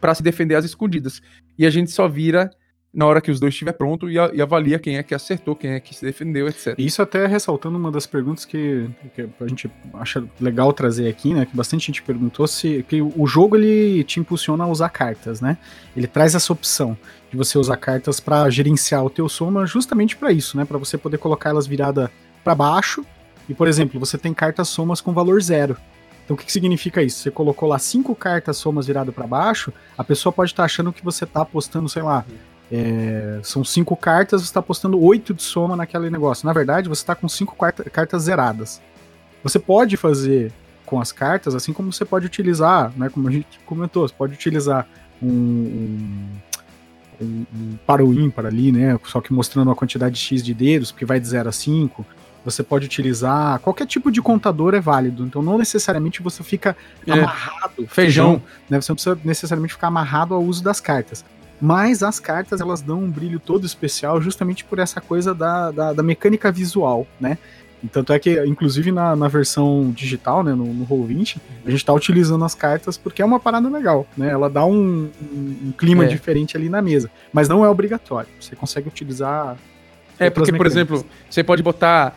para se defender às escondidas. E a gente só vira na hora que os dois estiver pronto e, e, avalia quem é que acertou, quem é que se defendeu, etc. Isso até ressaltando uma das perguntas que, que a gente acha legal trazer aqui, né? Que bastante gente perguntou se que o jogo ele te impulsiona a usar cartas, né? Ele traz essa opção de você usar cartas para gerenciar o teu soma justamente para isso, né? Para você poder colocar elas virada para baixo. E por exemplo, você tem cartas somas com valor zero. Então o que, que significa isso? Você colocou lá cinco cartas somas virado para baixo, a pessoa pode estar tá achando que você está apostando, sei lá, é, são cinco cartas, você está apostando oito de soma naquele negócio. Na verdade, você está com cinco cartas zeradas. Você pode fazer com as cartas, assim como você pode utilizar, né, como a gente comentou, você pode utilizar um, um, um, um para o ímpar ali, né, só que mostrando a quantidade X de dedos, porque vai de 0 a 5. Você pode utilizar qualquer tipo de contador é válido. Então não necessariamente você fica é. amarrado, feijão, feijão né? Você não precisa necessariamente ficar amarrado ao uso das cartas. Mas as cartas elas dão um brilho todo especial justamente por essa coisa da, da, da mecânica visual, né? Tanto é que, inclusive na, na versão digital, né, no, no Roll20, a gente está utilizando as cartas porque é uma parada legal, né? Ela dá um, um, um clima é. diferente ali na mesa. Mas não é obrigatório. Você consegue utilizar. É, porque, mecânicas. por exemplo, você pode botar.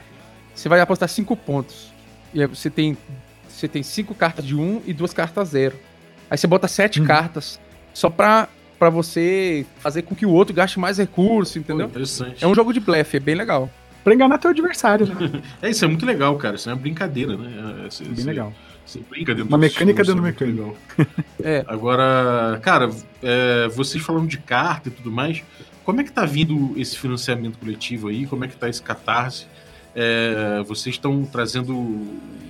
Você vai apostar cinco pontos. E aí você tem. Você tem cinco cartas de um e duas cartas zero. Aí você bota sete hum. cartas só pra para você fazer com que o outro gaste mais recurso, entendeu? Pô. É um jogo de blefe, é bem legal. Pra enganar teu adversário, né? é, isso é muito legal, cara. Isso é uma brincadeira, né? É, bem legal. Você brinca dentro Uma mecânica dentro do mecânica. é. Agora, cara, é, vocês falando de carta e tudo mais, como é que tá vindo esse financiamento coletivo aí? Como é que tá esse catarse? É, vocês estão trazendo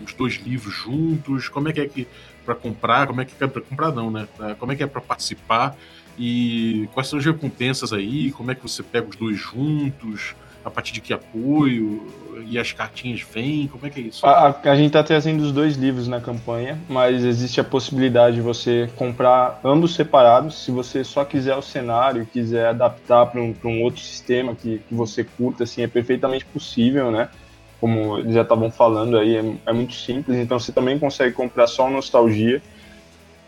os dois livros juntos? Como é que é que para comprar? Como é que é para comprar não, né? Como é que é para participar? E quais são as recompensas aí? Como é que você pega os dois juntos? A partir de que apoio? E as cartinhas vêm? Como é que é isso? A, a gente está trazendo os dois livros na campanha, mas existe a possibilidade de você comprar ambos separados. Se você só quiser o cenário, quiser adaptar para um, um outro sistema que, que você curta, assim, é perfeitamente possível, né? Como eles já estavam falando aí, é, é muito simples. Então você também consegue comprar só Nostalgia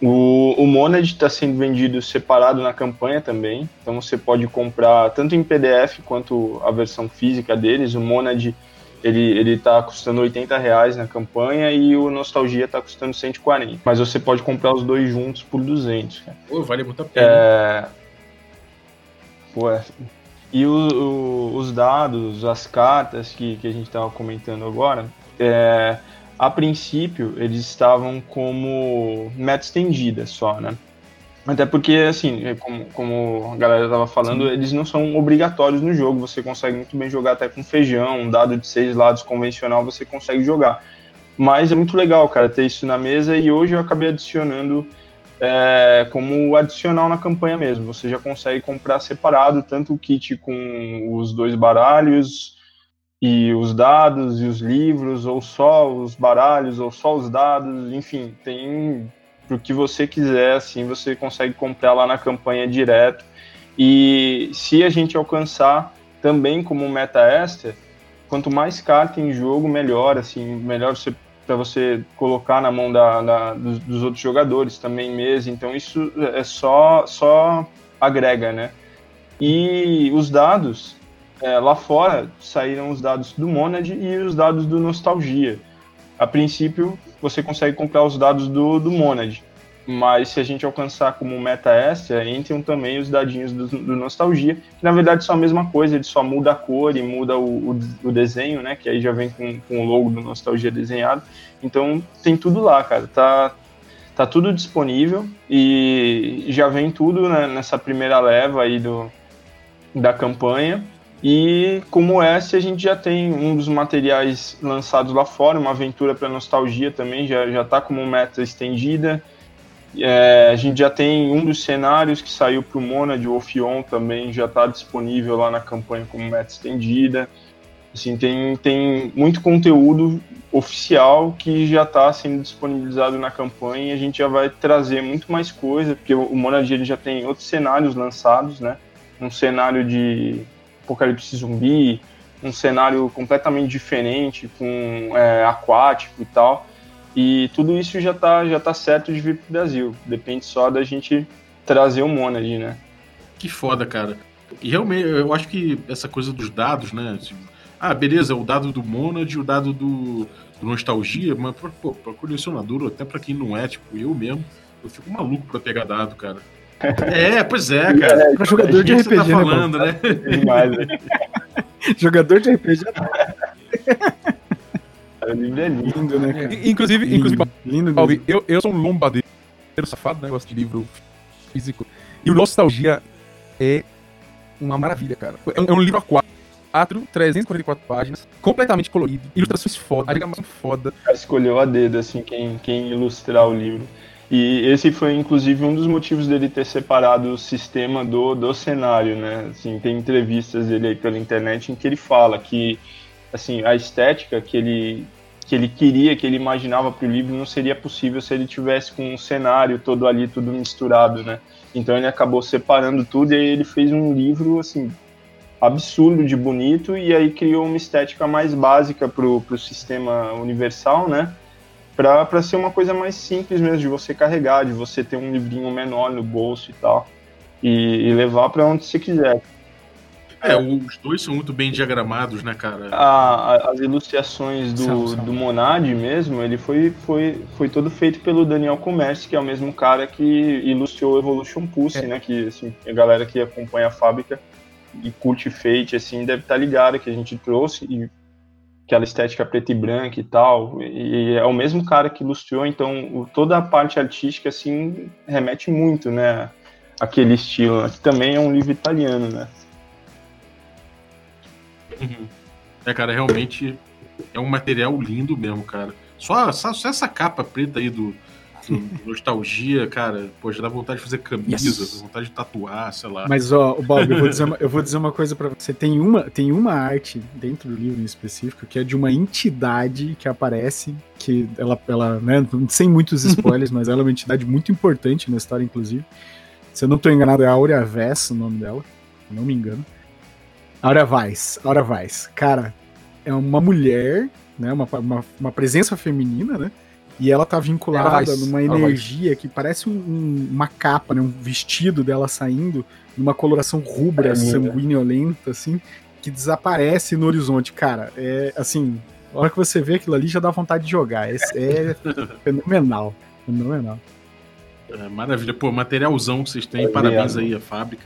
o, o Monad está sendo vendido separado na campanha também, então você pode comprar tanto em PDF quanto a versão física deles. O Monad ele ele está custando 80 reais na campanha e o Nostalgia está custando 140. Mas você pode comprar os dois juntos por 200. Pô, vale muito a pena. É... Pô, é... E o, o, os dados, as cartas que, que a gente estava comentando agora, é a princípio, eles estavam como meta estendida só, né? Até porque, assim, como, como a galera estava falando, Sim. eles não são obrigatórios no jogo. Você consegue muito bem jogar até com feijão, um dado de seis lados convencional, você consegue jogar. Mas é muito legal, cara, ter isso na mesa e hoje eu acabei adicionando é, como adicional na campanha mesmo. Você já consegue comprar separado tanto o kit com os dois baralhos, e os dados e os livros, ou só os baralhos, ou só os dados, enfim, tem pro que você quiser, assim, você consegue comprar lá na campanha direto. E se a gente alcançar também como meta extra, quanto mais carta em jogo, melhor, assim, melhor você para você colocar na mão da, da dos, dos, outros jogadores também mesmo. Então isso é só só agrega, né? E os dados é, lá fora saíram os dados do Monad e os dados do Nostalgia. A princípio, você consegue comprar os dados do, do Monad, mas se a gente alcançar como meta extra, entram também os dadinhos do, do, Nostalgia, que na verdade são a mesma coisa, ele só muda a cor e muda o, o, o, desenho, né? Que aí já vem com, com o logo do Nostalgia desenhado. Então tem tudo lá, cara. Tá, tá tudo disponível e já vem tudo né, nessa primeira leva aí do, da campanha. E como essa, a gente já tem um dos materiais lançados lá fora, uma aventura para nostalgia também, já, já tá como meta estendida. É, a gente já tem um dos cenários que saiu para o Mona de Ophion também, já está disponível lá na campanha como meta estendida. Assim, tem, tem muito conteúdo oficial que já está sendo disponibilizado na campanha e a gente já vai trazer muito mais coisa, porque o Monad ele já tem outros cenários lançados, né? Um cenário de apocalipse zumbi, um cenário completamente diferente, com é, aquático e tal. E tudo isso já está já tá certo de vir para o Brasil. Depende só da gente trazer o Monad, né? Que foda, cara. E realmente, eu acho que essa coisa dos dados, né? Tipo, ah, beleza, o dado do Monad o dado do, do Nostalgia, mas pô, pra colecionador, até pra quem não é, tipo, eu mesmo, eu fico maluco pra pegar dado, cara. É, pois é, cara. É, pra jogador de RPG, tá né, falando, né? Demais, né? jogador de RPG. O livro é lindo, né, cara? Inclusive, lindo, inclusive lindo Balbi, eu, eu sou um lombadeiro safado, né? Gosto de livro físico. E o Nostalgia é uma maravilha, cara. É um, é um livro a quatro 344 páginas, completamente colorido, ilustrações foda, animação foda. Escolheu a dedo, assim, quem, quem ilustrar o livro. E esse foi, inclusive, um dos motivos dele ter separado o sistema do, do cenário, né? Assim, tem entrevistas dele aí pela internet em que ele fala que, assim, a estética que ele, que ele queria, que ele imaginava para o livro não seria possível se ele tivesse com um cenário todo ali, tudo misturado, né? Então ele acabou separando tudo e aí ele fez um livro, assim, absurdo de bonito e aí criou uma estética mais básica para o sistema universal, né? Para ser uma coisa mais simples mesmo, de você carregar, de você ter um livrinho menor no bolso e tal, e, e levar para onde você quiser. É, os dois são muito bem diagramados, né, cara? A, a, as ilustrações do, são, são. do Monad mesmo, ele foi, foi, foi todo feito pelo Daniel Commerce, que é o mesmo cara que ilustrou Evolution Pulse, é. né? Que assim, a galera que acompanha a fábrica e curte Fate, assim, deve estar tá ligado que a gente trouxe e aquela estética preta e branca e tal, e é o mesmo cara que ilustrou, então toda a parte artística, assim, remete muito, né, aquele estilo. Aqui também é um livro italiano, né. Uhum. É, cara, realmente é um material lindo mesmo, cara. Só, só, só essa capa preta aí do, nostalgia, cara, pô, já dá vontade de fazer camisa, yes. dá vontade de tatuar, sei lá. Mas, ó, Bob, eu vou dizer uma, eu vou dizer uma coisa para você. Tem uma, tem uma arte dentro do livro em específico que é de uma entidade que aparece, que ela, ela né, sem muitos spoilers, mas ela é uma entidade muito importante na história, inclusive. Se eu não tô enganado, é Aurea Vess o nome dela, não me engano. Aurea Weiss, Aurea Weiss. Cara, é uma mulher, né, uma, uma, uma presença feminina, né, e ela tá vinculada numa energia que parece um, uma capa, né? Um vestido dela saindo numa coloração rubra, é sanguinolenta, assim, que desaparece no horizonte. Cara, é assim, a hora que você vê aquilo ali já dá vontade de jogar. É, é fenomenal. Fenomenal. É, maravilha. Pô, materialzão que vocês têm. É parabéns aí à fábrica.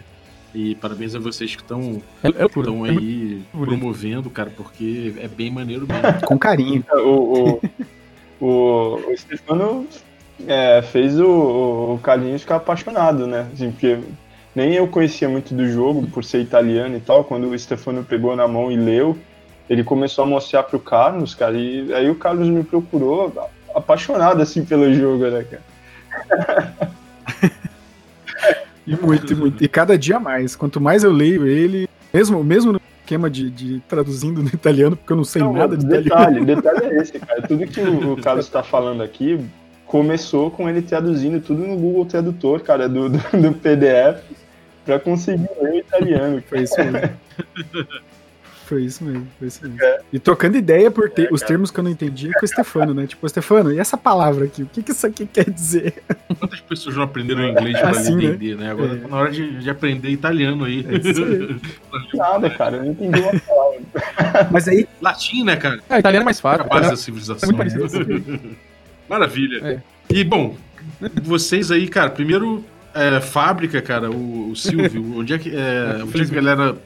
E parabéns a vocês que estão é, é aí promovendo, cara, porque é bem maneiro mesmo. Com carinho. o, o, o, o Stefano é, fez o, o Carlinhos ficar apaixonado, né? Assim, porque nem eu conhecia muito do jogo, por ser italiano e tal. Quando o Stefano pegou na mão e leu, ele começou a mostrar pro Carlos, cara, e aí o Carlos me procurou apaixonado, assim, pelo jogo, né, cara? e muito, muito. E cada dia mais. Quanto mais eu leio ele, mesmo, mesmo esquema de, de traduzindo no italiano, porque eu não sei Não, nada de detalhe, italiano. detalhe é esse, cara. Tudo que o, o Carlos está falando aqui começou com ele traduzindo tudo no Google Tradutor, cara, do, do, do PDF, para conseguir ler o italiano. Foi isso mesmo. Foi isso mesmo, foi isso mesmo. E trocando ideia por ter, os termos que eu não entendia com o Stefano, né? Tipo, Stefano, e essa palavra aqui? O que, que isso aqui quer dizer? Quantas pessoas não aprenderam inglês pra Assim, né? entender, né? Agora É. tá na hora de, de aprender italiano aí. É isso aí. Nada, cara, eu não entendi uma palavra. Mas aí, Latim, né, cara? Ah, italiano é mais É fácil. a base da civilização. é muito parecido. Maravilha. É. E, bom, vocês aí, cara, primeiro, é, fábrica, cara, o, o Silvio, onde é que, é, onde é que a galera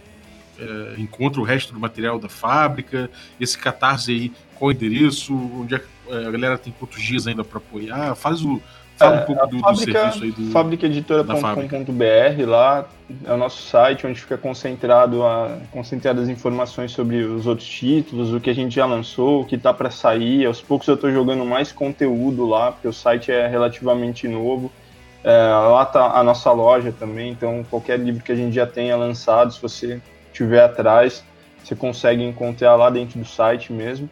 é, encontra o resto do material da fábrica? Esse catarse aí, qual o endereço? Onde é é, a galera tem quantos dias ainda pra apoiar? Faz o. Fala um pouco do, do fábrica, serviço aí do. fabricaeditora.com.br, lá é o nosso site onde fica concentrado a, concentradas as informações sobre os outros títulos, o que a gente já lançou, o que tá para sair. Aos poucos eu tô jogando mais conteúdo lá, porque o site é relativamente novo. É, lá tá a nossa loja também, então qualquer livro que a gente já tenha lançado, se você tiver atrás, você consegue encontrar lá dentro do site mesmo.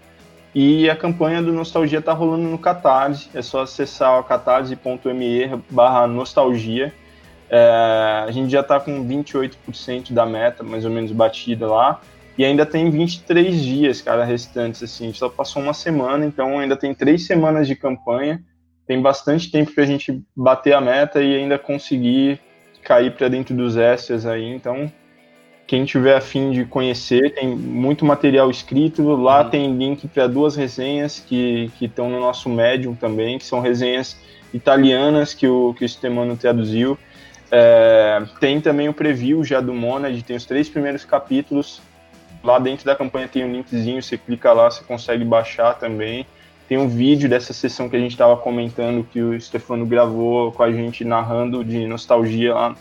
E a campanha do Nostalgia tá rolando no Catarse, é só acessar o catarse.me barra nostalgia. É, a gente já tá com 28% da meta, mais ou menos, batida lá. E ainda tem 23 dias, cara, restantes, assim. Só passou uma semana, então ainda tem três semanas de campanha. Tem bastante tempo pra gente bater a meta e ainda conseguir cair para dentro dos extras aí. Então, quem tiver afim de conhecer, tem muito material escrito. Lá Uhum. tem link para duas resenhas que estão no nosso Medium também, que são resenhas italianas que o, que o Stemano traduziu. É, tem também o preview já do Monad, tem os três primeiros capítulos. Lá dentro da campanha tem um linkzinho, você clica lá, você consegue baixar também. Tem um vídeo dessa sessão que a gente estava comentando, que o Stefano gravou com a gente narrando de nostalgia lá.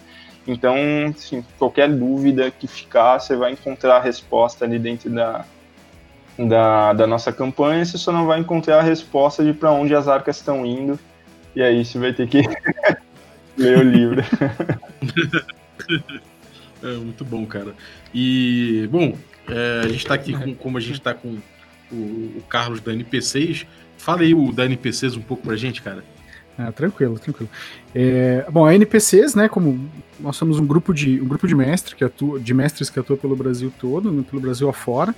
Então, assim, qualquer dúvida que ficar, você vai encontrar a resposta ali dentro da, da, da nossa campanha. Você só não vai encontrar a resposta de para onde as arcas estão indo. E aí você vai ter que ler o livro. É, muito bom, cara. E, bom, é, a gente tá aqui com, como a gente tá com o, o Carlos da NP6. Fala aí o da NP6 um pouco pra gente, cara. Ah, tranquilo, tranquilo. É, bom, a NPCs, né, como nós somos um grupo de um grupo de mestre que atua, de mestres que atua pelo Brasil todo, né, pelo Brasil afora,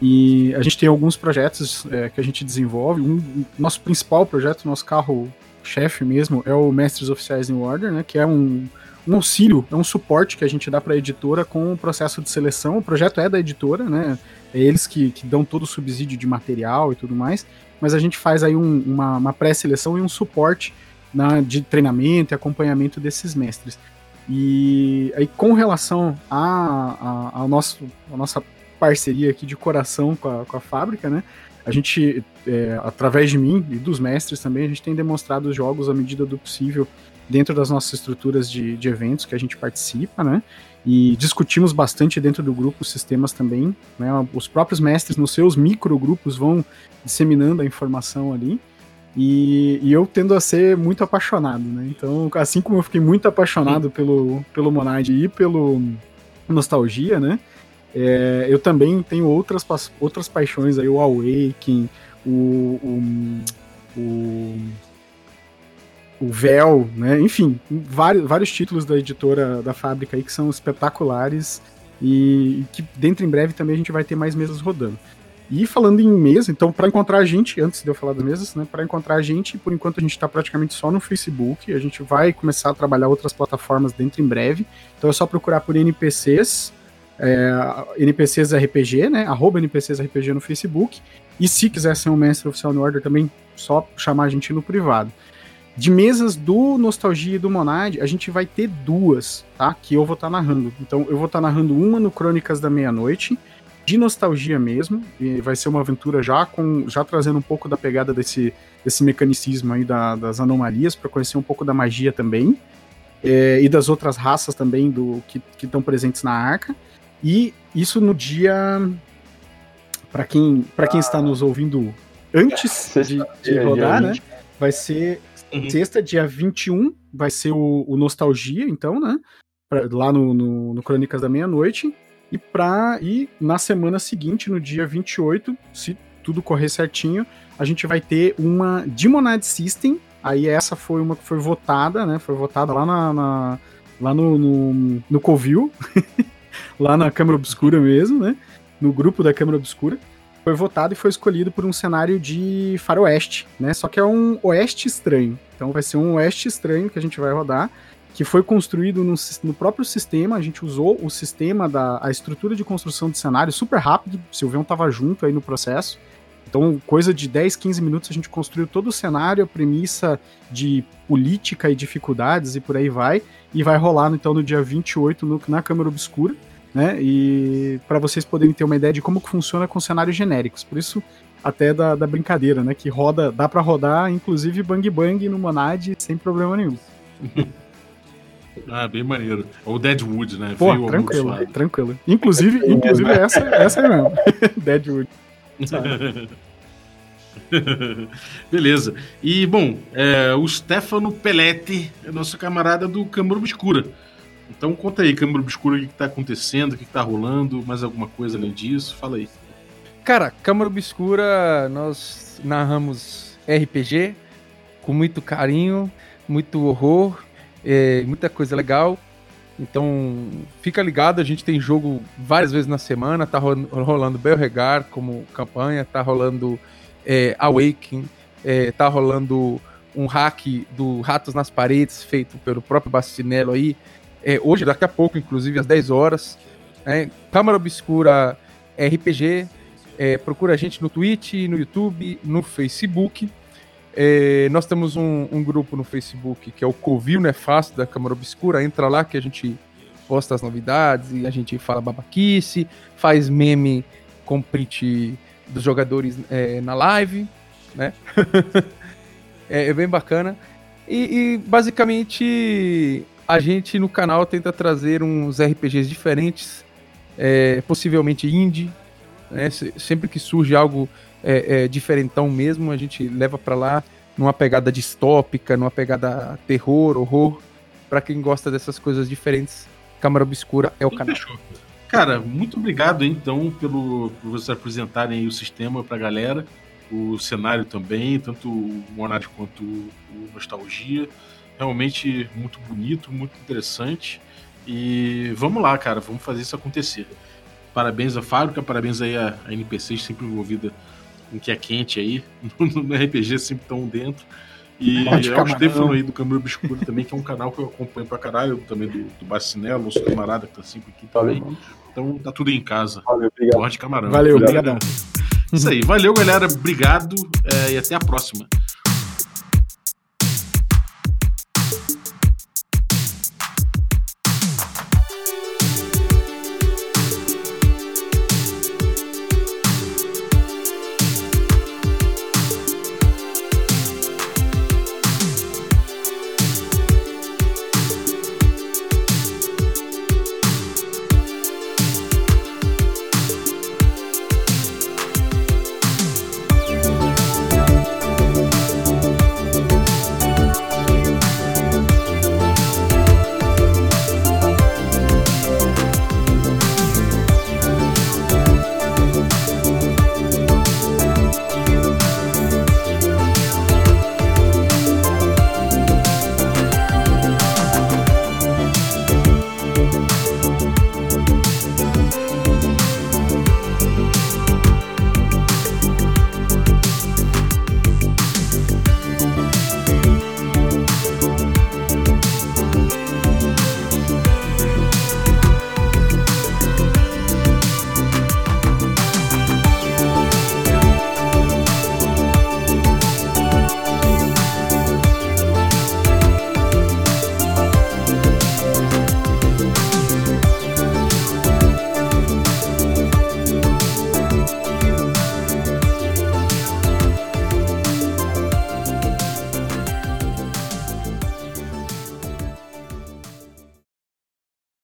e a gente tem alguns projetos é, que a gente desenvolve. Um, um- nosso principal projeto, nosso carro chefe mesmo, é o Mestres Oficiais New Order, né, que é um, um auxílio, é um suporte que a gente dá para a editora com o processo de seleção. O projeto é da editora, né, é eles que, que dão todo o subsídio de material e tudo mais mas a gente faz aí um- uma, uma pré-seleção e um suporte na, de treinamento e acompanhamento desses mestres. E aí, com relação a, a, ao nosso, a nossa parceria aqui de coração com a, com a fábrica, né? A gente, é, através de mim e dos mestres também, a gente tem demonstrado os jogos à medida do possível dentro das nossas estruturas de, de eventos que a gente participa, né? E discutimos bastante dentro do grupo sistemas também, né? Os próprios mestres nos seus microgrupos vão disseminando a informação ali. E, e eu tendo a ser muito apaixonado, né? Então, assim como eu fiquei muito apaixonado pelo, pelo Monad e pelo Nostalgia, né? É, eu também tenho outras, outras paixões aí, o Awaken, o, o, o, o Véu, né? Enfim, vários, vários títulos da editora da fábrica aí que são espetaculares e, que dentro em breve também a gente vai ter mais mesas rodando. E falando em mesa, então para encontrar a gente, antes de eu falar das mesas, né, para encontrar a gente, por enquanto a gente está praticamente só no Facebook, a gente vai começar a trabalhar outras plataformas dentro em breve. Então é só procurar por NPCs, é, NPCs RPG, né, arroba NPCs RPG no Facebook. E se quiser ser um mestre oficial no Order também, só chamar a gente no privado. De mesas do Nostalgia e do Monad, a gente vai ter duas, tá? Que eu vou estar narrando. Então eu vou estar narrando uma no Crônicas da Meia-Noite, de nostalgia mesmo, e vai ser uma aventura já com já trazendo um pouco da pegada desse, desse mecanicismo aí da- das anomalias para conhecer um pouco da magia também é, e das outras raças também do que estão presentes na arca e isso no dia para quem para quem está nos ouvindo antes de, de rodar, né? 20. Vai ser Uhum. sexta, dia 21, vai ser o, o Nostalgia, então, né? Pra- lá no, no, no Crônicas da Meia-Noite. E, e na semana seguinte, no dia 28, se tudo correr certinho, a gente vai ter uma Demonad System. Aí essa foi uma que foi votada, né? Foi votada lá na, na lá no, no, no Covil, lá na Câmara Obscura mesmo, né? No grupo da Câmara Obscura. Foi votado e foi escolhido por um cenário de faroeste, né? Só que é um oeste estranho. Então vai ser um oeste estranho que a gente vai rodar que foi construído no, no, próprio sistema. A gente usou o sistema da a estrutura de construção de cenário super rápido. O Silvão estava junto aí no processo. Então, coisa de 10, 15 minutos, a gente construiu todo o cenário, a premissa de política e dificuldades e por aí vai. E vai rolar, então, no dia 28 no, na Câmara Obscura. Né? E para vocês poderem ter uma ideia de como que funciona com cenários genéricos. Por isso, até da, da brincadeira, né? Que roda, dá para rodar, inclusive Bang Bang no Monad sem problema nenhum. Ah, bem maneiro. Ou Deadwood, né? Pô, Veio tranquilo, tranquilo. Inclusive, inclusive essa, essa é mesmo. Deadwood. Beleza. E, bom, é, o Stefano Pelletti é nosso camarada do Câmara Obscura. Então conta aí, Câmara Obscura, o que, está acontecendo, o que, está rolando, mais alguma coisa além disso? Fala aí. Cara, Câmara Obscura, nós narramos RPG com muito carinho, muito horror é, muita coisa legal. Então, fica ligado, a gente tem jogo várias vezes na semana, tá rolando Belregar como campanha, tá rolando é, Awaken, é, tá rolando um hack do Ratos nas Paredes, feito pelo próprio Bastinello aí, é, hoje, daqui a pouco, inclusive, às 10 horas. É, Câmara Obscura RPG, é, procura a gente no Twitch, no YouTube, no Facebook. É, nós temos um, um, grupo no Facebook que é o Covil Nefasto da Câmara Obscura. Entra lá que a gente posta as novidades e a gente fala babaquice, faz meme com print dos jogadores é, na live, né? é, é, bem bacana. E, e, basicamente a gente no canal tenta trazer uns RPGs diferentes, é, possivelmente indie. Né? Sempre que surge algo é, é, diferentão mesmo, a gente leva para lá numa pegada distópica, numa pegada terror, horror. Para quem gosta dessas coisas diferentes, Câmara Obscura é o canal. Fechou. Cara, muito obrigado então pelo por vocês apresentarem o sistema pra galera, o cenário também, tanto o Monad quanto o Nostalgia. Realmente muito bonito, muito interessante. E vamos lá, cara, vamos fazer isso acontecer. Parabéns à fábrica, parabéns aí à, à NPC sempre envolvida com que é quente aí. No, RPG sempre estão dentro. E é o Stefano aí do Câmara Obscuro também, que é um canal que eu acompanho pra caralho, também do, do Bacinello, nosso camarada que tá sempre aqui também. Valeu, então tá tudo em casa. Valeu, obrigado. de camarão. Valeu, obrigado. Isso aí, valeu galera, obrigado é, e até a próxima.